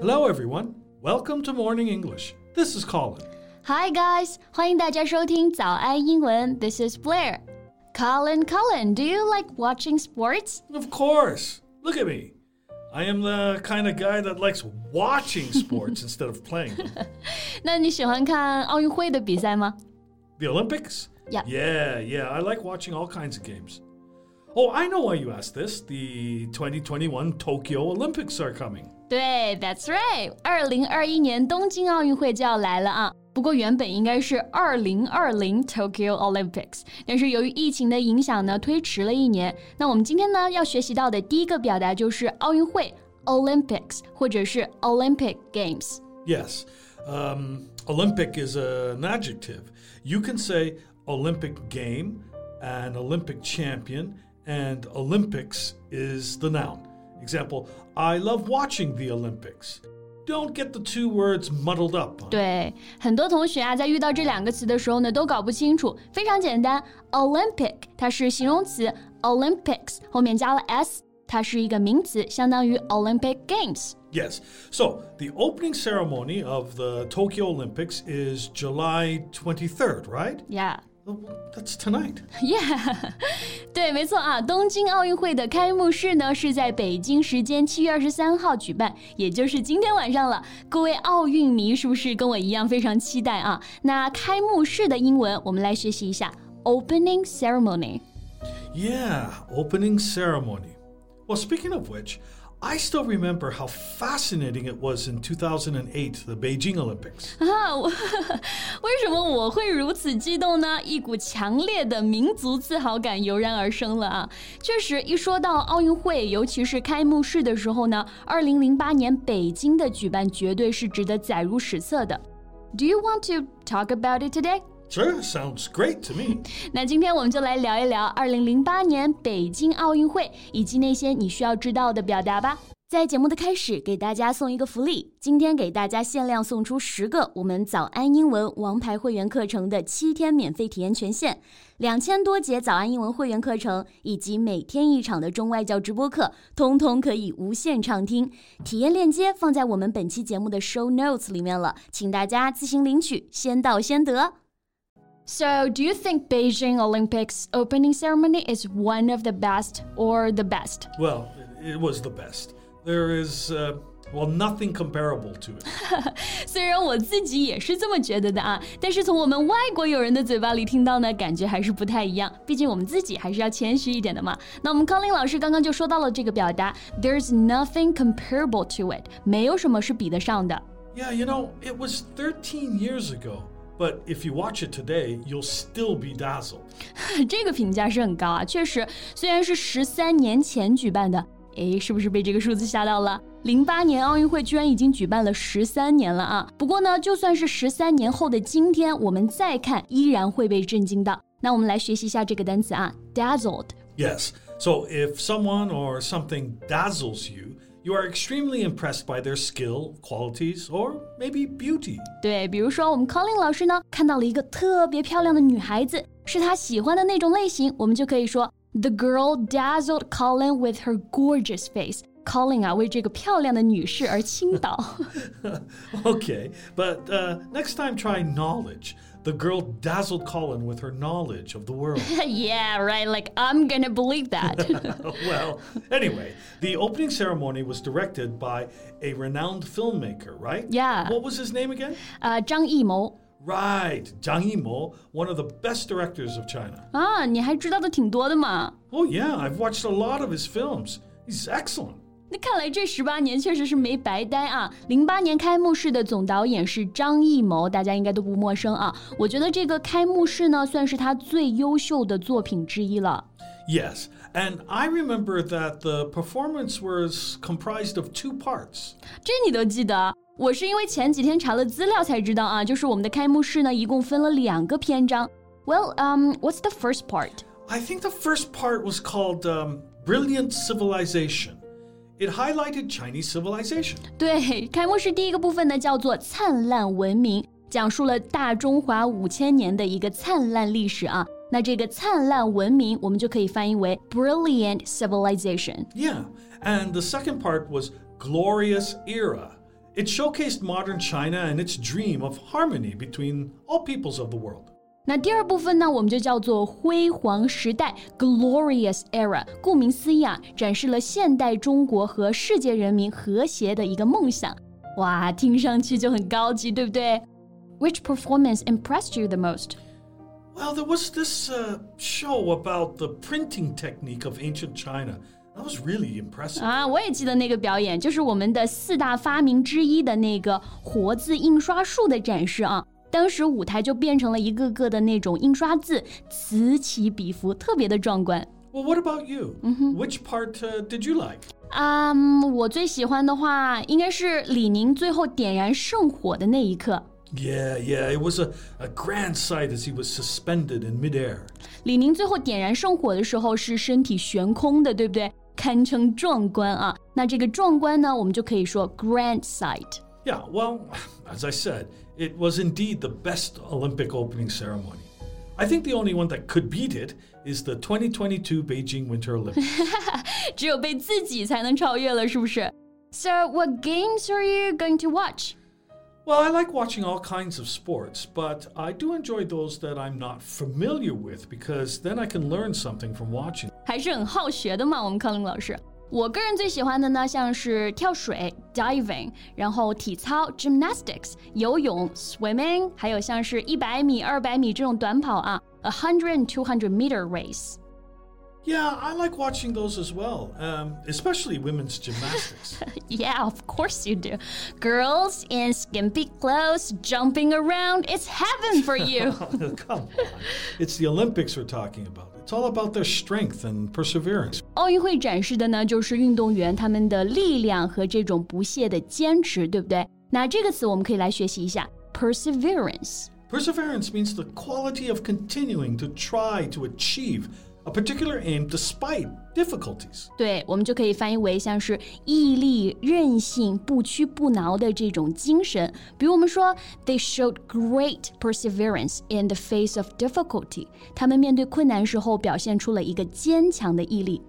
Hello, everyone. Welcome to Morning English. This is Colin. Hi guys，欢迎大家收听早安英文。This is Blair. Colin, Colin, do you like watching sports? Of course. Look at me. I am the kind of guy that likes watching sports instead of playing them. 那你喜欢看奥运会的比赛吗？ The Olympics? Yeah. Yeah, yeah. I like watching all kinds of games. Oh, I know why you asked this. The 2021 Tokyo Olympics are coming. 对，That's right，二零二一年东京奥运会就要来了啊。不过原本应该是二零二零 Tokyo Olympics，但是由于疫情的影响呢，推迟了一年。那我们今天呢要学习到的第一个表达就是奥运会 Olympics，或者是 Olympic Games。 Yes. Um, Olympic is an adjective. You can say Olympic game, an Olympic champion, and Olympics is the noun. Example I love watching the Olympics. Don't get the two words muddled up. 对，很多同学啊，在遇到这两个词的时候呢，都搞不清楚。非常简单，Olympic 它是形容词，Olympics 后面加了 s，它是一个名词，相当于 Olympic Games。 Yes. So the opening ceremony of the Tokyo Olympics is July 23rd, right? Yeah. Oh, That's tonight. Yeah，对，没错啊。东京奥运会的开幕式呢是在北京时间七月二十三号举办，也就是今天晚上了。各位奥运迷是不是跟我一样非常期待啊？那开幕式的英文我们来学习一下，Opening Ceremony。 Yeah, opening ceremony. Well, speaking of which, I still remember how fascinating it was in 2008, the Beijing Olympics. 啊，我为什么我会如此激动呢？一股强烈的民族自豪感油然而生了啊！确实，一说到奥运会，尤其是开幕式的时候呢，二零零八年北京的举办绝对是值得载入史册的。Do you want to talk about it today? Sure, sounds great to me. 那今天我们就来聊一聊二零零八年北京奥运会以及那些你需要知道的表达吧。在节目的开始，给大家送一个福利，今天给大家限量送出十个我们早安英文王牌会员课程的七天免费体验权限，两千多节早安英文会员课程以及每天一场的中外教直播课，通通可以无限畅听。体验链接放在我们本期节目的 show notes 里面了，请大家自行领取，先到先得。So, do you think Beijing Olympics opening ceremony is one of the best or the best? Well, it was the best. There is, uh, well, nothing comparable to it. 虽然我自己也是这么觉得的啊，但是从我们外国友人的嘴巴里听到呢，感觉还是不太一样。毕竟我们自己还是要谦虚一点的嘛。那我们康林老师刚刚就说到了这个表达，There's nothing comparable to it，没有什么是比得上的。 Yeah, you know, it was 13 years ago. But if you watch it today, you'll still be dazzled. 这个评价是很高啊，确实，虽然是十三年前举办的，诶，是不是被这个数字吓到了？零八年奥运会居然已经举办了十三年了啊！不过呢，就算是十三年后的今天，我们再看，依然会被震惊到。那我们来学习一下这个单词啊，dazzled。 Yes. So if someone or something dazzles you, you are extremely impressed by their skill, qualities, or maybe beauty. 对，比如说我们 Colin 老师呢，看到了一个特别漂亮的女孩子，是他喜欢的那种类型，我们就可以说 The girl dazzled Colin with her gorgeous face。Colin 啊，为这个漂亮的女士而倾倒。 Okay, but uh, next time try knowledge. The girl dazzled Colin with her knowledge of the world. yeah, right. Like I'm gonna believe that. well, anyway, the opening ceremony was directed by a renowned filmmaker, right? Yeah. What was his name again? 呃，张艺谋 Right, Zhang Yimou, one of the best directors of China. 啊，你还知道的挺多的嘛。 Oh, yeah, I've watched a lot of his films. He's excellent. 那看来这十八年确实是没白待啊！零八年开幕式的总导演是张艺谋，大家应该都不陌生啊。我觉得这个开幕式呢，算是他最优秀的作品之一了。 Yes, and I remember that the performance was comprised of two parts. 这你都记得？我是因为前几天查了资料才知道啊，就是我们的开幕式呢，一共分了两个篇章。Well, um, what's the first part? I think the first part was called um, Brilliant Civilization. It highlighted Chinese civilization. 对，开幕式第一个部分呢叫做“灿烂文明”，讲述了大中华五千年的一个灿烂历史啊。那这个灿烂文明，我们就可以翻译为 “brilliant civilization”。 Yeah, and the second part was Glorious Era. It showcased modern China and its dream of harmony between all peoples of the world. 那第二部分呢，我们就叫做辉煌时代 （Glorious Era）。顾名思义啊，展示了现代中国和世界人民和谐的一个梦想。哇，听上去就很高级，对不对？Which performance impressed you the most? Well, there was this uh, show about the printing technique of ancient China. That was really impressive. 啊，我也记得那个表演，就是我们的四大发明之一的那个活字印刷术的展示啊。 当时舞台就变成了一个个的那种印刷字，此起彼伏，特别的壮观。Well, what about you? Which part uh, did you like? 啊、um,，我最喜欢的话应该是李宁最后点燃圣火的那一刻。 Yeah, yeah, it was a, a grand sight as he was suspended in midair. 李宁最后点燃圣火的时候是身体悬空的，对不对？堪称壮观啊！那这个壮观呢，我们就可以说 grand sight。 Yeah, well, as I said, it was indeed the best Olympic opening ceremony. I think the only one that could beat it is the 2022 Beijing Winter Olympics. 只有被自己才能超越了，是不是？So what games are you going to watch? well, I like watching all kinds of sports, but I do enjoy those that I'm not familiar with because then I can learn something from watching. 还是很好学的嘛，我们康林老师。 我个人最喜欢的呢，像是跳水 （diving），然后体操 （gymnastics）、游泳 （swimming），还有像是一百米、二百米这种短跑啊 （a hundred and two hundred meter race）。 Yeah, I like watching those as well, um, especially women's gymnastics. Yeah, of course you do. Girls in skimpy clothes jumping around, it's heaven for you. Come on. It's the Olympics we're talking about. It's all about their strength and perseverance. 奥运会展示的呢，就是运动员他们的力量和这种不懈的坚持，对不对？那这个词我们可以来学习一下，perseverance。 Perseverance means the quality of continuing to try to achieve a particular aim despite difficulties. 对，我们就可以翻译为像是毅力、韧性、不屈不挠的这种精神。比如我们说，They showed great perseverance in the face of difficulty。他们面对困难时候表现出了一个坚强的毅力。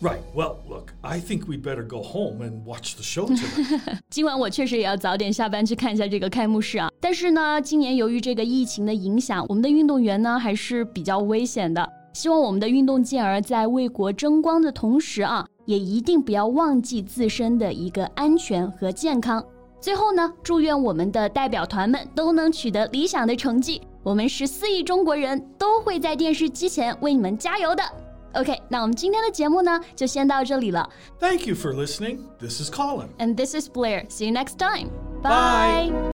Right. Well, look, I think we'd better go home and watch the show tonight. 今晚我确实也要早点下班去看一下这个开幕式啊。但是呢，今年由于这个疫情的影响，我们的运动员呢还是比较危险的。 希望我们的运动健儿在为国争光的同时啊，也一定不要忘记自身的一个安全和健康。最后呢，祝愿我们的代表团们都能取得理想的成绩。我们十四亿中国人都会在电视机前为你们加油的。OK，那我们今天的节目呢，就先到这里了。Thank you for listening. This is Colin. And this is Blair. See you next time. Bye.